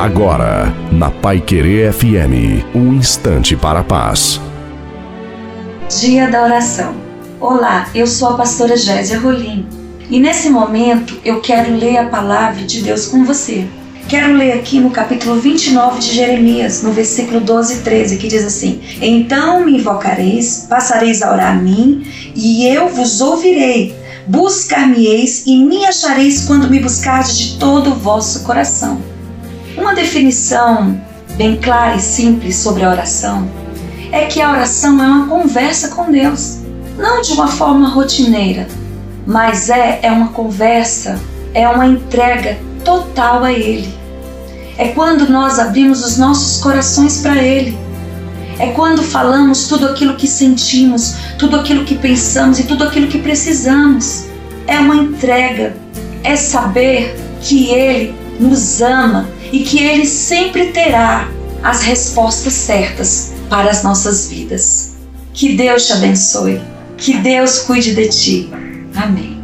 Agora, na Pai Querer FM, um instante para a paz. Dia da oração. Olá, eu sou a pastora Gésia Rolim e nesse momento eu quero ler a palavra de Deus com você. Quero ler aqui no capítulo 29 de Jeremias, no versículo 12 e 13, que diz assim: Então me invocareis, passareis a orar a mim, e eu vos ouvirei. Buscar-me-eis e me achareis quando me buscardes de todo o vosso coração. Uma definição bem clara e simples sobre a oração é que a oração é uma conversa com Deus, não de uma forma rotineira, mas é, é uma conversa, é uma entrega total a Ele. É quando nós abrimos os nossos corações para Ele. É quando falamos tudo aquilo que sentimos, tudo aquilo que pensamos e tudo aquilo que precisamos. É uma entrega, é saber que Ele nos ama e que Ele sempre terá as respostas certas para as nossas vidas. Que Deus te abençoe, que Deus cuide de ti. Amém.